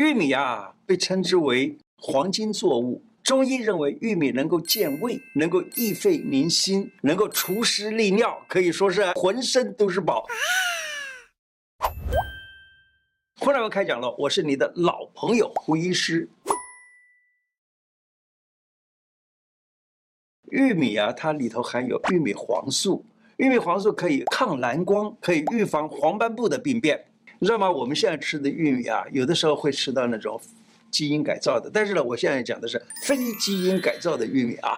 玉米啊，被称之为黄金作物。中医认为玉米能够健胃，能够益肺宁心，能够除湿利尿，可以说是浑身都是宝。忽然我开讲了，我是你的老朋友胡医师。玉米啊，它里头含有玉米黄素，玉米黄素可以抗蓝光，可以预防黄斑部的病变。你知道吗？我们现在吃的玉米啊，有的时候会吃到那种。基因改造的，但是呢，我现在讲的是非基因改造的玉米啊。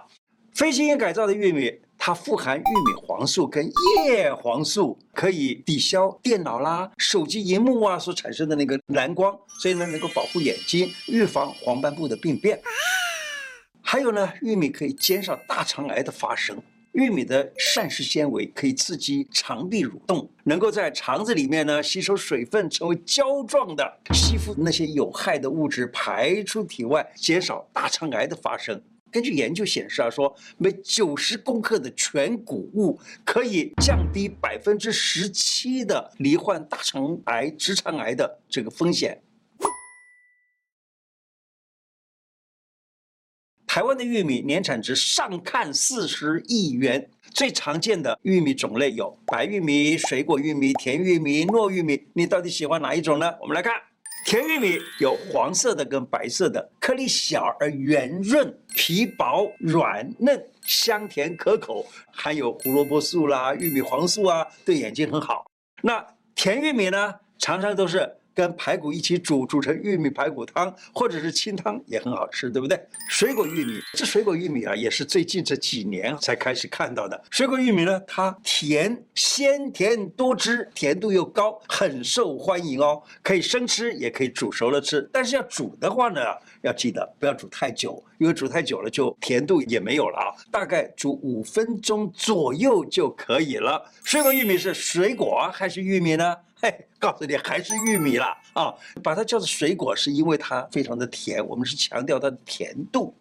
非基因改造的玉米，它富含玉米黄素跟叶黄素，可以抵消电脑啦、手机荧幕啊所产生的那个蓝光，所以呢，能够保护眼睛，预防黄斑部的病变。还有呢，玉米可以减少大肠癌的发生。玉米的膳食纤维可以刺激肠壁蠕动，能够在肠子里面呢吸收水分，成为胶状的，吸附那些有害的物质，排出体外，减少大肠癌的发生。根据研究显示啊，说每九十公克的全谷物可以降低百分之十七的罹患大肠癌、直肠癌的这个风险。台湾的玉米年产值上看四十亿元，最常见的玉米种类有白玉米、水果玉米、甜玉米、糯玉米。你到底喜欢哪一种呢？我们来看，甜玉米有黄色的跟白色的，颗粒小而圆润，皮薄软嫩，香甜可口，含有胡萝卜素啦、玉米黄素啊，对眼睛很好。那甜玉米呢，常常都是。跟排骨一起煮，煮成玉米排骨汤，或者是清汤也很好吃，对不对？水果玉米，这水果玉米啊，也是最近这几年才开始看到的。水果玉米呢，它甜，鲜甜多汁，甜度又高，很受欢迎哦。可以生吃，也可以煮熟了吃。但是要煮的话呢，要记得不要煮太久，因为煮太久了就甜度也没有了啊。大概煮五分钟左右就可以了。水果玉米是水果还是玉米呢？嘿，告诉你，还是玉米啦啊！把它叫做水果，是因为它非常的甜。我们是强调它的甜度。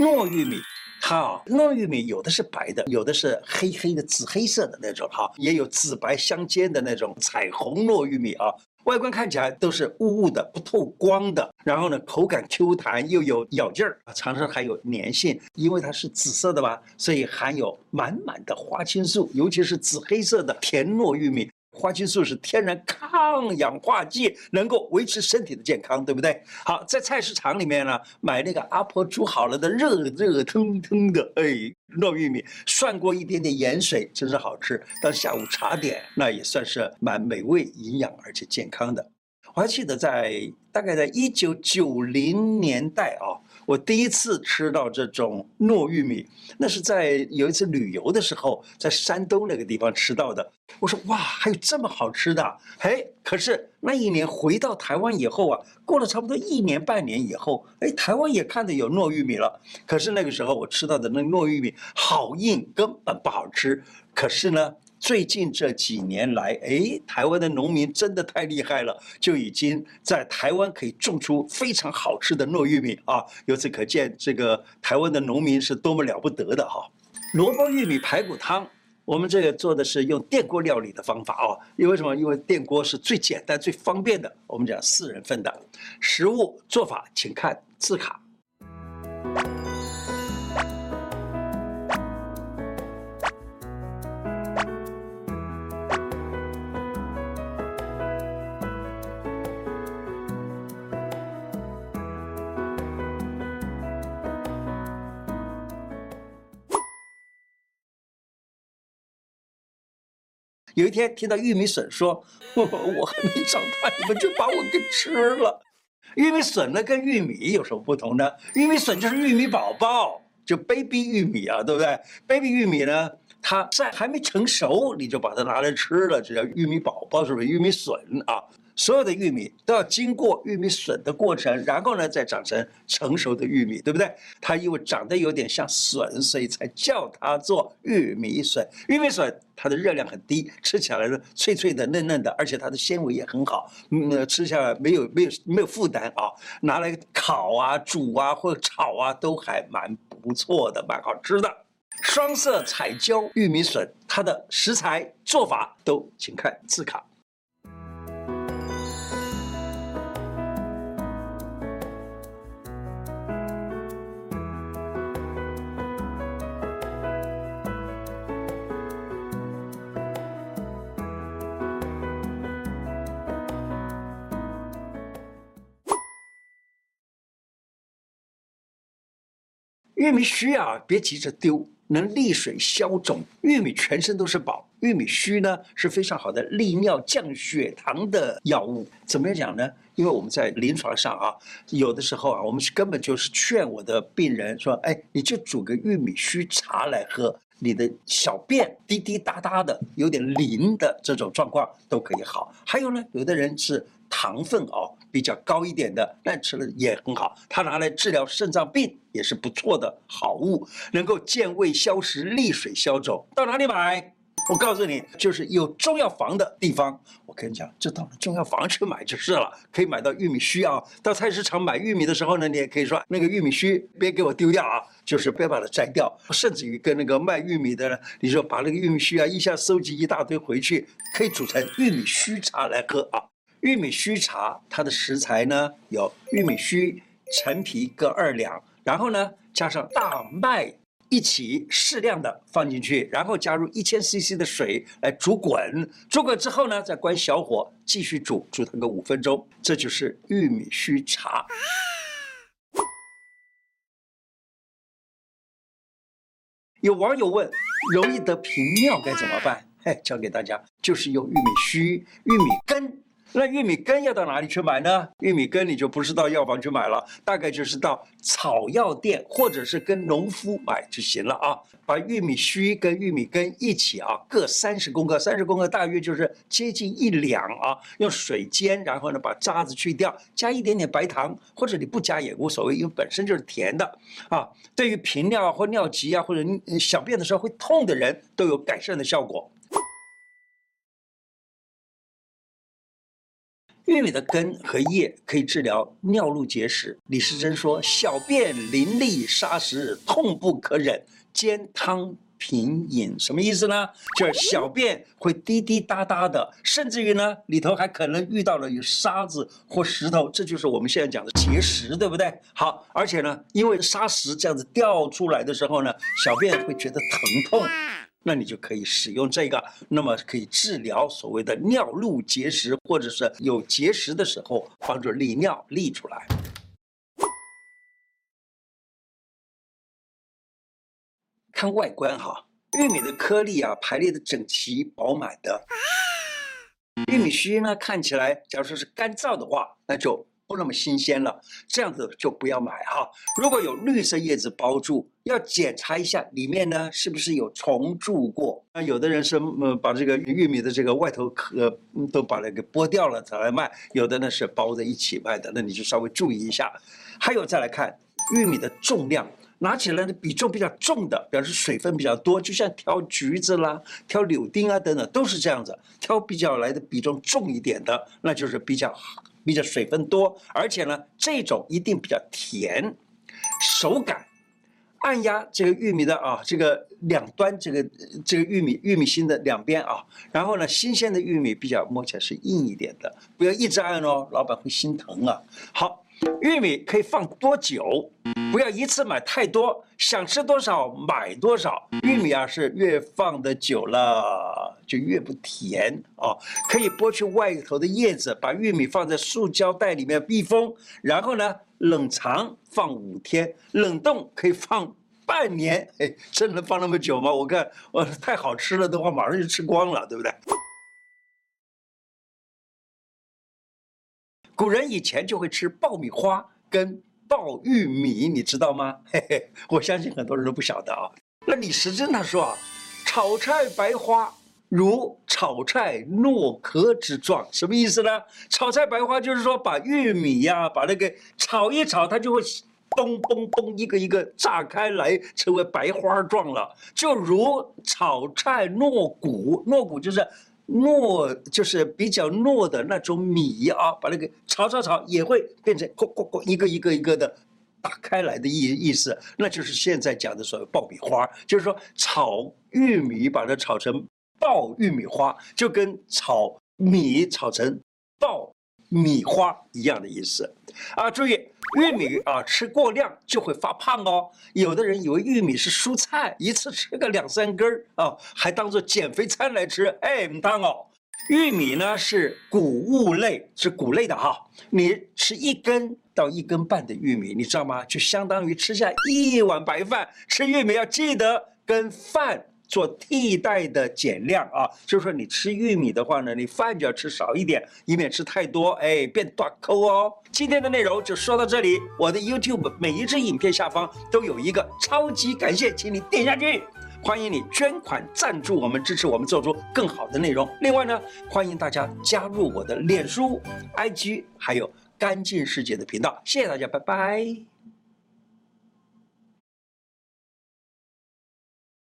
糯玉米，它啊，糯玉米有的是白的，有的是黑黑的紫黑色的那种哈，也有紫白相间的那种彩虹糯玉米啊。外观看起来都是雾雾的、不透光的，然后呢，口感 Q 弹又有咬劲儿，尝尝还有粘性。因为它是紫色的吧，所以含有满满的花青素，尤其是紫黑色的甜糯玉米。花青素是天然抗氧化剂，能够维持身体的健康，对不对？好，在菜市场里面呢，买那个阿婆煮好了的热热腾腾的，哎，糯玉米，涮过一点点盐水，真是好吃。当下午茶点，那也算是蛮美味、营养而且健康的。我还记得在大概在一九九零年代啊。我第一次吃到这种糯玉米，那是在有一次旅游的时候，在山东那个地方吃到的。我说哇，还有这么好吃的！哎，可是那一年回到台湾以后啊，过了差不多一年半年以后，哎，台湾也看到有糯玉米了。可是那个时候我吃到的那糯玉米好硬，根本不好吃。可是呢。最近这几年来，哎，台湾的农民真的太厉害了，就已经在台湾可以种出非常好吃的糯玉米啊！由此可见，这个台湾的农民是多么了不得的哈！萝卜玉米排骨汤，我们这个做的是用电锅料理的方法啊，因为什么？因为电锅是最简单、最方便的。我们讲四人份的食物做法，请看字卡。有一天听到玉米笋说：“ 我我还没长大，你们就把我给吃了。”玉米笋呢跟玉米有什么不同呢？玉米笋就是玉米宝宝，就 baby 玉米啊，对不对？baby 玉米呢，它在还没成熟，你就把它拿来吃了，这叫玉米宝宝，是不是？玉米笋啊。所有的玉米都要经过玉米笋的过程，然后呢，再长成成熟的玉米，对不对？它因为长得有点像笋，所以才叫它做玉米笋。玉米笋它的热量很低，吃起来呢脆脆的、嫩嫩的，而且它的纤维也很好，嗯，吃下来没有没有没有负担啊，拿来烤啊、煮啊或者炒啊都还蛮不错的，蛮好吃的。双色彩椒玉米笋，它的食材做法都请看字卡。玉米须啊，别急着丢，能利水消肿。玉米全身都是宝，玉米须呢是非常好的利尿降血糖的药物。怎么样讲呢？因为我们在临床上啊，有的时候啊，我们是根本就是劝我的病人说：“哎，你就煮个玉米须茶来喝。”你的小便滴滴答答的，有点淋的这种状况都可以好。还有呢，有的人是糖分哦比较高一点的，那吃了也很好。它拿来治疗肾脏病也是不错的好物，能够健胃消食、利水消肿。到哪里买？我告诉你，就是有中药房的地方。我跟你讲，就到中药房去买就是了，可以买到玉米须啊。到菜市场买玉米的时候呢，你也可以说那个玉米须别给我丢掉啊，就是别把它摘掉。甚至于跟那个卖玉米的呢，你说把那个玉米须啊一下收集一大堆回去，可以煮成玉米须茶来喝啊。玉米须茶它的食材呢有玉米须、陈皮各二两，然后呢加上大麦。一起适量的放进去，然后加入一千 CC 的水来煮滚，煮滚之后呢，再关小火继续煮，煮它个五分钟，这就是玉米须茶。有网友问，容易得频尿该怎么办？嘿，教给大家，就是用玉米须、玉米根。那玉米根要到哪里去买呢？玉米根你就不是到药房去买了，大概就是到草药店或者是跟农夫买就行了啊。把玉米须跟玉米根一起啊，各三十公克，三十公克大约就是接近一两啊。用水煎，然后呢把渣子去掉，加一点点白糖，或者你不加也无所谓，因为本身就是甜的啊。对于频尿或尿急啊，或者你小便的时候会痛的人都有改善的效果。玉米的根和叶可以治疗尿路结石。李时珍说：“小便淋漓沙石，痛不可忍，煎汤品饮。”什么意思呢？就是小便会滴滴答答的，甚至于呢里头还可能遇到了有沙子或石头，这就是我们现在讲的结石，对不对？好，而且呢，因为沙石这样子掉出来的时候呢，小便会觉得疼痛。那你就可以使用这个，那么可以治疗所谓的尿路结石，或者是有结石的时候，帮助利尿利出来。看外观哈，玉米的颗粒啊排列的整齐饱满的，玉米须呢看起来，假如说是干燥的话，那就。不那么新鲜了，这样子就不要买哈。如果有绿色叶子包住，要检查一下里面呢是不是有虫蛀过。那有的人是呃把这个玉米的这个外头壳都把它给剥掉了才来卖，有的呢是包在一起卖的，那你就稍微注意一下。还有再来看玉米的重量，拿起来的比重比较重的，表示水分比较多，就像挑橘子啦、挑柳丁啊等等都是这样子，挑比较来的比重重一点的，那就是比较好。比较水分多，而且呢，这种一定比较甜，手感，按压这个玉米的啊，这个两端，这个这个玉米玉米芯的两边啊，然后呢，新鲜的玉米比较摸起来是硬一点的，不要一直按哦，老板会心疼啊。好。玉米可以放多久？不要一次买太多，想吃多少买多少。玉米啊，是越放的久了就越不甜哦。可以剥去外头的叶子，把玉米放在塑胶袋里面密封，然后呢，冷藏放五天，冷冻可以放半年。哎，真能放那么久吗？我看，我太好吃了的话，马上就吃光了，对不对？古人以前就会吃爆米花跟爆玉米，你知道吗？嘿嘿，我相信很多人都不晓得啊。那李时珍他说啊，炒菜白花如炒菜糯壳之状，什么意思呢？炒菜白花就是说把玉米呀、把那个炒一炒，它就会嘣嘣嘣一个一个炸开来，成为白花状了。就如炒菜糯谷，糯谷就是。糯就是比较糯的那种米啊，把那个炒炒炒也会变成咕咕咕一个一个一个的打开来的意意思，那就是现在讲的所谓爆米花，就是说炒玉米把它炒成爆玉米花，就跟炒米炒成米花一样的意思啊，注意。玉米啊，吃过量就会发胖哦。有的人以为玉米是蔬菜，一次吃个两三根儿啊，还当做减肥餐来吃。哎，不当哦。玉米呢是谷物类，是谷类的哈。你吃一根到一根半的玉米，你知道吗？就相当于吃下一碗白饭。吃玉米要记得跟饭做替代的减量啊，就是说你吃玉米的话呢，你饭就要吃少一点，以免吃太多，哎，变大口哦。今天的内容就说到这里，我的 YouTube 每一支影片下方都有一个超级感谢，请你点下去。欢迎你捐款赞助我们，支持我们做出更好的内容。另外呢，欢迎大家加入我的脸书、IG，还有干净世界的频道。谢谢大家，拜拜。